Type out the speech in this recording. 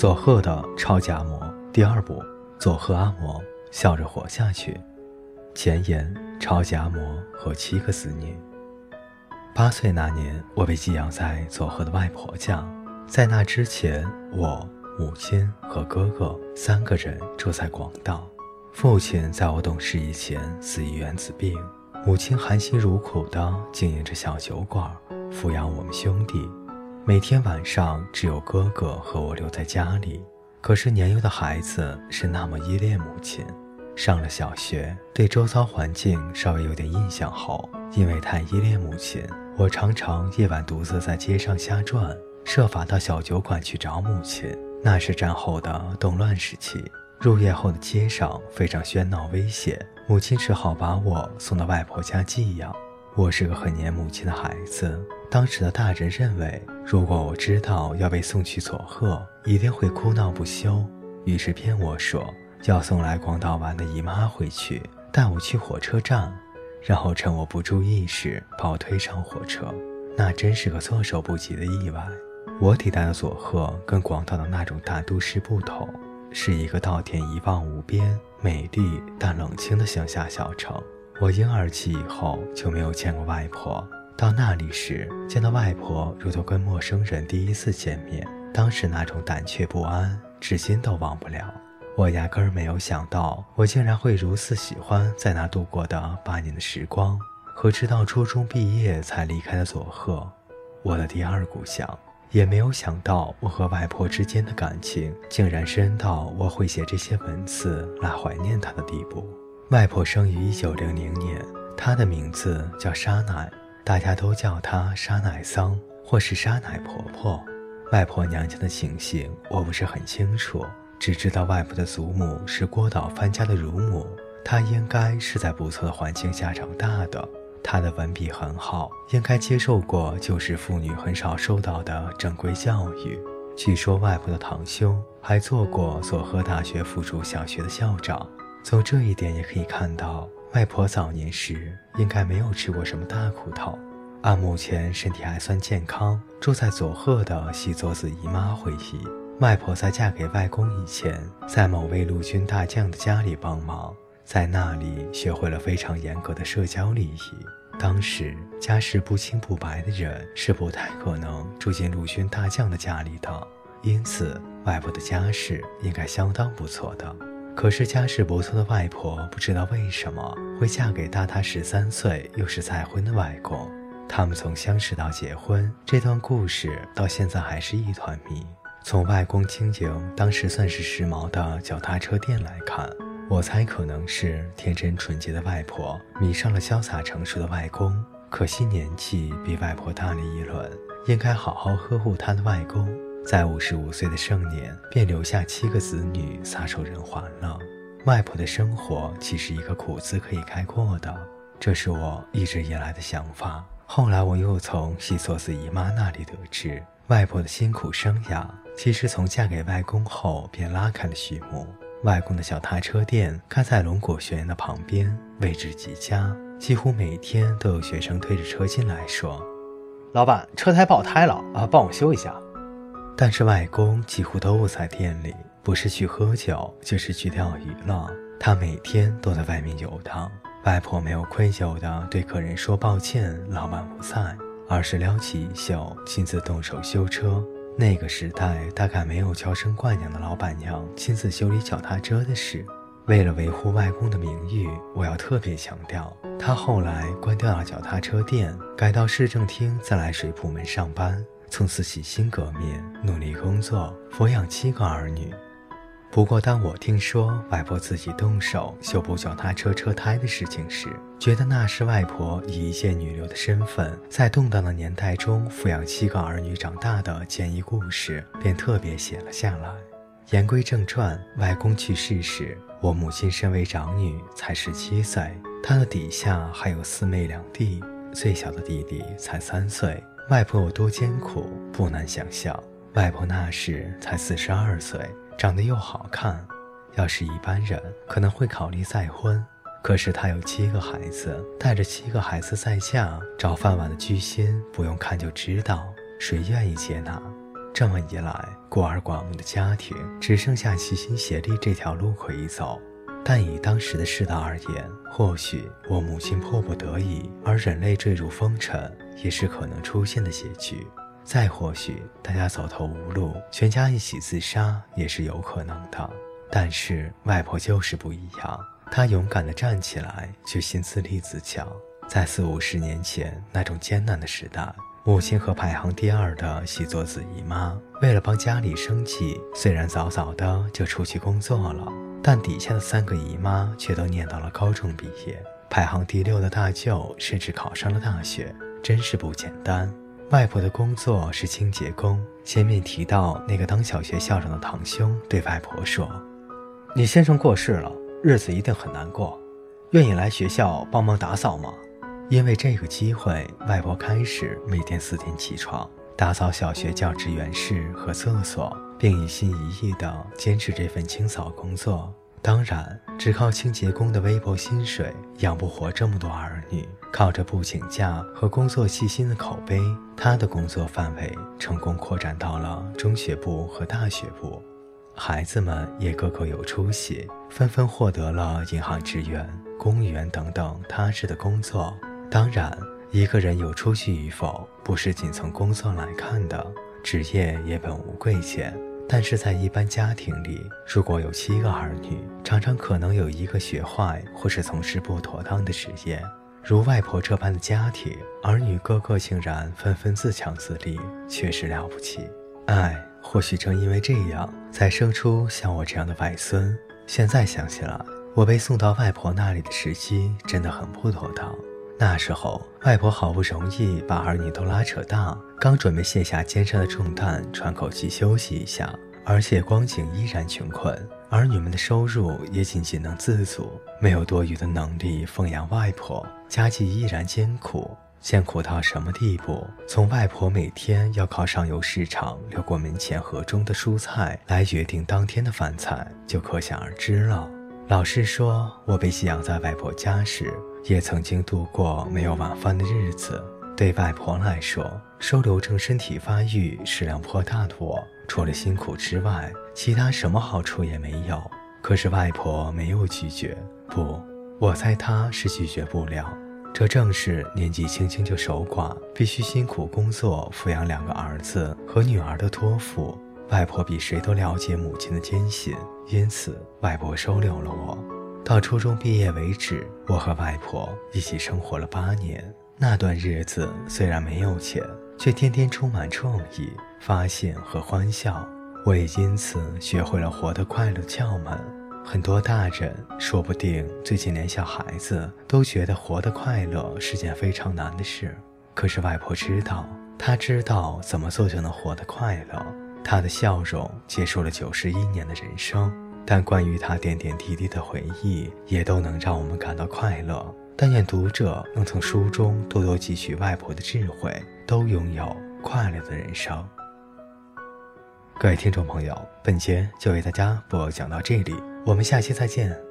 佐贺的超级阿嬷第二部，佐贺阿嬷笑着活下去。前言：超级阿嬷和七个子女。八岁那年，我被寄养在佐贺的外婆家。在那之前，我、母亲和哥哥三个人住在广岛。父亲在我懂事以前死于原子病，母亲含辛茹苦地经营着小酒馆，抚养我们兄弟。每天晚上，只有哥哥和我留在家里。可是年幼的孩子是那么依恋母亲。上了小学，对周遭环境稍微有点印象后，因为太依恋母亲，我常常夜晚独自在街上瞎转，设法到小酒馆去找母亲。那是战后的动乱时期。入夜后的街上非常喧闹危险，母亲只好把我送到外婆家寄养。我是个很黏母亲的孩子。当时的大人认为，如果我知道要被送去佐贺，一定会哭闹不休，于是骗我说要送来广岛玩的姨妈回去，带我去火车站，然后趁我不注意时把我推上火车。那真是个措手不及的意外。我抵达的佐贺跟广岛的那种大都市不同。是一个稻田一望无边、美丽但冷清的乡下小城。我婴儿期以后就没有见过外婆。到那里时，见到外婆如同跟陌生人第一次见面，当时那种胆怯不安，至今都忘不了。我压根儿没有想到，我竟然会如此喜欢在那度过的八年的时光，和直到初中毕业才离开的佐贺，我的第二故乡。也没有想到，我和外婆之间的感情竟然深到我会写这些文字来怀念她的地步。外婆生于一九零零年，她的名字叫沙乃，大家都叫她沙乃桑或是沙乃婆婆。外婆娘家的情形我不是很清楚，只知道外婆的祖母是郭岛藩家的乳母，她应该是在不错的环境下长大的。她的文笔很好，应该接受过旧时妇女很少受到的正规教育。据说外婆的堂兄还做过佐贺大学附属小学的校长。从这一点也可以看到，外婆早年时应该没有吃过什么大苦头。按目前身体还算健康，住在佐贺的西佐子姨妈回忆，外婆在嫁给外公以前，在某位陆军大将的家里帮忙。在那里学会了非常严格的社交礼仪。当时家世不清不白的人是不太可能住进陆军大将的家里的，因此外婆的家世应该相当不错的。可是家世不错的外婆不知道为什么会嫁给大她十三岁又是再婚的外公。他们从相识到结婚这段故事到现在还是一团谜。从外公经营当时算是时髦的脚踏车店来看。我猜可能是天真纯洁的外婆迷上了潇洒成熟的外公，可惜年纪比外婆大了一轮，应该好好呵护她的外公，在五十五岁的盛年便留下七个子女撒手人寰了。外婆的生活岂是一个苦字可以概括的？这是我一直以来的想法。后来我又从西索子姨妈那里得知，外婆的辛苦生涯其实从嫁给外公后便拉开了序幕。外公的小踏车店开在龙果学院的旁边，位置极佳，几乎每天都有学生推着车进来，说：“老板，车胎爆胎了啊，帮我修一下。”但是外公几乎都不在店里，不是去喝酒，就是去钓鱼了。他每天都在外面游荡。外婆没有愧疚地对客人说：“抱歉，老板不在。”而是撩起衣袖，亲自动手修车。那个时代大概没有娇生惯养的老板娘亲自修理脚踏车的事。为了维护外公的名誉，我要特别强调，他后来关掉了脚踏车店，改到市政厅自来水部门上班，从此洗心革面，努力工作，抚养七个儿女。不过，当我听说外婆自己动手修补脚踏车车胎的事情时，觉得那是外婆以一介女流的身份，在动荡的年代中抚养七个儿女长大的坚毅故事，便特别写了下来。言归正传，外公去世时，我母亲身为长女，才十七岁，她的底下还有四妹两弟，最小的弟弟才三岁。外婆有多艰苦，不难想象。外婆那时才四十二岁。长得又好看，要是一般人可能会考虑再婚。可是她有七个孩子，带着七个孩子再嫁，找饭碗的居心不用看就知道，谁愿意接纳？这么一来，孤儿寡母的家庭只剩下齐心协力这条路可以走。但以当时的世道而言，或许我母亲迫不得已，而人类坠入风尘，也是可能出现的结局。再或许，大家走投无路，全家一起自杀，也是有可能的。但是外婆就是不一样，她勇敢地站起来，决心自立自强。在四五十年前那种艰难的时代。母亲和排行第二的喜作子姨妈，为了帮家里生计，虽然早早的就出去工作了，但底下的三个姨妈却都念到了高中毕业。排行第六的大舅甚至考上了大学，真是不简单。外婆的工作是清洁工。前面提到那个当小学校长的堂兄对外婆说：“你先生过世了，日子一定很难过，愿意来学校帮忙打扫吗？”因为这个机会，外婆开始每天四点起床，打扫小学教职员室和厕所，并一心一意地坚持这份清扫工作。当然，只靠清洁工的微薄薪水养不活这么多儿女。靠着不请假和工作细心的口碑，他的工作范围成功扩展到了中学部和大学部。孩子们也个个有出息，纷纷获得了银行职员、公务员等等踏实的工作。当然，一个人有出息与否，不是仅从工作来看的。职业也本无贵贱，但是在一般家庭里，如果有七个儿女，常常可能有一个学坏或是从事不妥当的职业。如外婆这般的家庭，儿女个个竟然纷纷自强自立，确实了不起。唉，或许正因为这样，才生出像我这样的外孙。现在想起来，我被送到外婆那里的时机真的很不妥当。那时候，外婆好不容易把儿女都拉扯大，刚准备卸下肩上的重担，喘口气休息一下，而且光景依然穷困，儿女们的收入也仅仅能自足，没有多余的能力奉养外婆，家计依然艰苦。艰苦到什么地步？从外婆每天要靠上游市场流过门前河中的蔬菜来决定当天的饭菜，就可想而知了。老实说，我被寄养在外婆家时。也曾经度过没有晚饭的日子。对外婆来说，收留正身体发育、食量颇大的我，除了辛苦之外，其他什么好处也没有。可是外婆没有拒绝，不，我猜她是拒绝不了。这正是年纪轻轻就守寡，必须辛苦工作抚养两个儿子和女儿的托付。外婆比谁都了解母亲的艰辛，因此外婆收留了我。到初中毕业为止，我和外婆一起生活了八年。那段日子虽然没有钱，却天天充满创意、发现和欢笑。我也因此学会了活得快乐窍门。很多大人说不定最近连小孩子都觉得活得快乐是件非常难的事。可是外婆知道，她知道怎么做就能活得快乐。她的笑容结束了九十一年的人生。但关于他点点滴滴的回忆，也都能让我们感到快乐。但愿读者能从书中多多汲取外婆的智慧，都拥有快乐的人生。各位听众朋友，本节就为大家播讲到这里，我们下期再见。